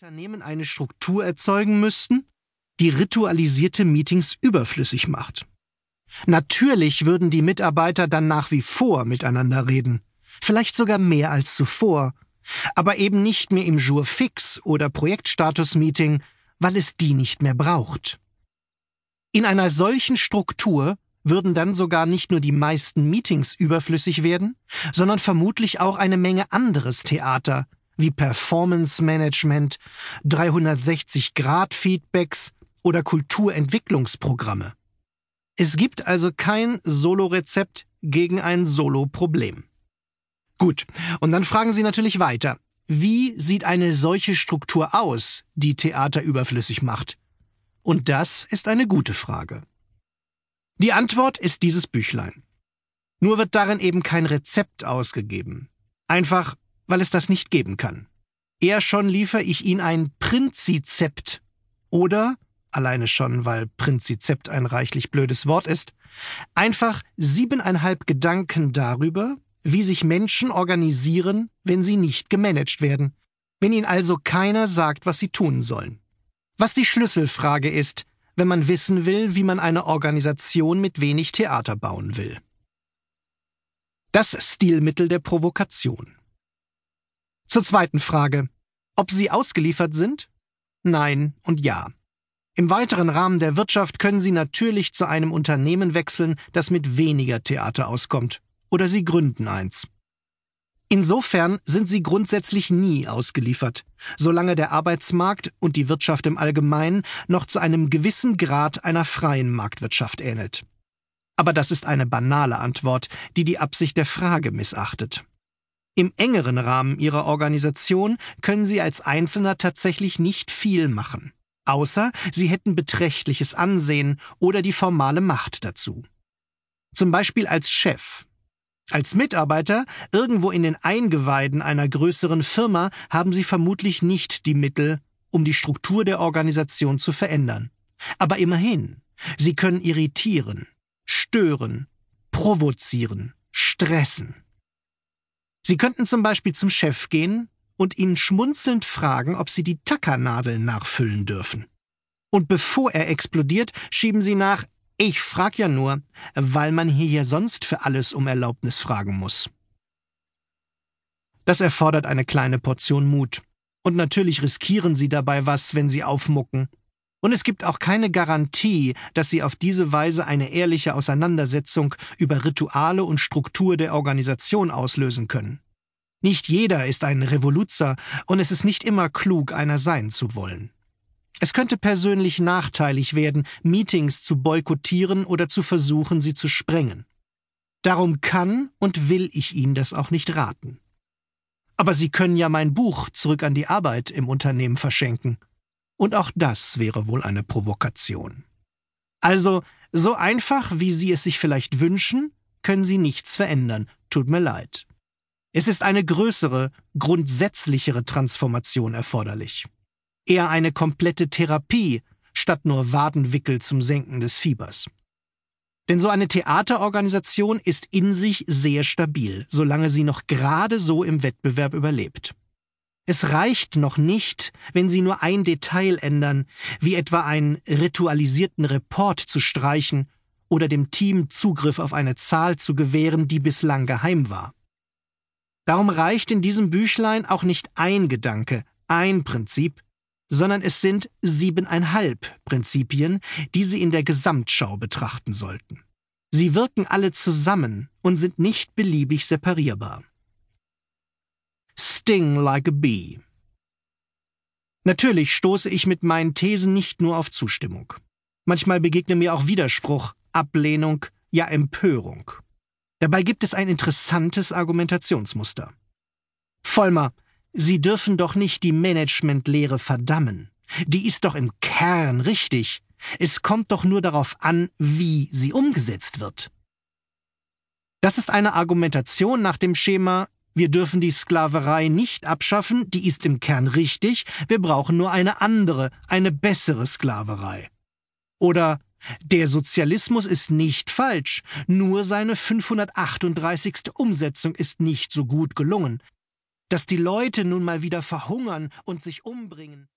Unternehmen eine Struktur erzeugen müssten, die ritualisierte Meetings überflüssig macht. Natürlich würden die Mitarbeiter dann nach wie vor miteinander reden, vielleicht sogar mehr als zuvor, aber eben nicht mehr im Jour fix oder Projektstatus-Meeting, weil es die nicht mehr braucht. In einer solchen Struktur würden dann sogar nicht nur die meisten Meetings überflüssig werden, sondern vermutlich auch eine Menge anderes Theater, wie Performance Management, 360-Grad-Feedbacks oder Kulturentwicklungsprogramme. Es gibt also kein Solo-Rezept gegen ein Solo-Problem. Gut, und dann fragen Sie natürlich weiter. Wie sieht eine solche Struktur aus, die Theater überflüssig macht? Und das ist eine gute Frage. Die Antwort ist dieses Büchlein. Nur wird darin eben kein Rezept ausgegeben. Einfach weil es das nicht geben kann. Eher schon liefere ich Ihnen ein Prinzizept oder, alleine schon, weil Prinzizept ein reichlich blödes Wort ist, einfach siebeneinhalb Gedanken darüber, wie sich Menschen organisieren, wenn sie nicht gemanagt werden, wenn ihnen also keiner sagt, was sie tun sollen. Was die Schlüsselfrage ist, wenn man wissen will, wie man eine Organisation mit wenig Theater bauen will. Das Stilmittel der Provokation. Zur zweiten Frage. Ob Sie ausgeliefert sind? Nein und ja. Im weiteren Rahmen der Wirtschaft können Sie natürlich zu einem Unternehmen wechseln, das mit weniger Theater auskommt. Oder Sie gründen eins. Insofern sind sie grundsätzlich nie ausgeliefert, solange der Arbeitsmarkt und die Wirtschaft im Allgemeinen noch zu einem gewissen Grad einer freien Marktwirtschaft ähnelt. Aber das ist eine banale Antwort, die die Absicht der Frage missachtet. Im engeren Rahmen ihrer Organisation können sie als Einzelner tatsächlich nicht viel machen, außer sie hätten beträchtliches Ansehen oder die formale Macht dazu. Zum Beispiel als Chef. Als Mitarbeiter irgendwo in den Eingeweiden einer größeren Firma haben sie vermutlich nicht die Mittel, um die Struktur der Organisation zu verändern. Aber immerhin, sie können irritieren, stören, provozieren, stressen. Sie könnten zum Beispiel zum Chef gehen und ihn schmunzelnd fragen, ob Sie die Tackernadel nachfüllen dürfen. Und bevor er explodiert, schieben Sie nach, ich frag ja nur, weil man hier ja sonst für alles um Erlaubnis fragen muss. Das erfordert eine kleine Portion Mut. Und natürlich riskieren Sie dabei was, wenn Sie aufmucken. Und es gibt auch keine Garantie, dass Sie auf diese Weise eine ehrliche Auseinandersetzung über Rituale und Struktur der Organisation auslösen können. Nicht jeder ist ein Revoluzer, und es ist nicht immer klug, einer sein zu wollen. Es könnte persönlich nachteilig werden, Meetings zu boykottieren oder zu versuchen, sie zu sprengen. Darum kann und will ich Ihnen das auch nicht raten. Aber Sie können ja mein Buch zurück an die Arbeit im Unternehmen verschenken. Und auch das wäre wohl eine Provokation. Also, so einfach, wie Sie es sich vielleicht wünschen, können Sie nichts verändern. Tut mir leid. Es ist eine größere, grundsätzlichere Transformation erforderlich. Eher eine komplette Therapie, statt nur Wadenwickel zum Senken des Fiebers. Denn so eine Theaterorganisation ist in sich sehr stabil, solange sie noch gerade so im Wettbewerb überlebt. Es reicht noch nicht, wenn Sie nur ein Detail ändern, wie etwa einen ritualisierten Report zu streichen oder dem Team Zugriff auf eine Zahl zu gewähren, die bislang geheim war. Darum reicht in diesem Büchlein auch nicht ein Gedanke, ein Prinzip, sondern es sind siebeneinhalb Prinzipien, die Sie in der Gesamtschau betrachten sollten. Sie wirken alle zusammen und sind nicht beliebig separierbar. Sting like a bee. Natürlich stoße ich mit meinen Thesen nicht nur auf Zustimmung. Manchmal begegne mir auch Widerspruch, Ablehnung, ja Empörung. Dabei gibt es ein interessantes Argumentationsmuster. Vollmer, Sie dürfen doch nicht die Managementlehre verdammen. Die ist doch im Kern richtig. Es kommt doch nur darauf an, wie sie umgesetzt wird. Das ist eine Argumentation nach dem Schema wir dürfen die Sklaverei nicht abschaffen, die ist im Kern richtig, wir brauchen nur eine andere, eine bessere Sklaverei. Oder der Sozialismus ist nicht falsch, nur seine 538. Umsetzung ist nicht so gut gelungen. Dass die Leute nun mal wieder verhungern und sich umbringen.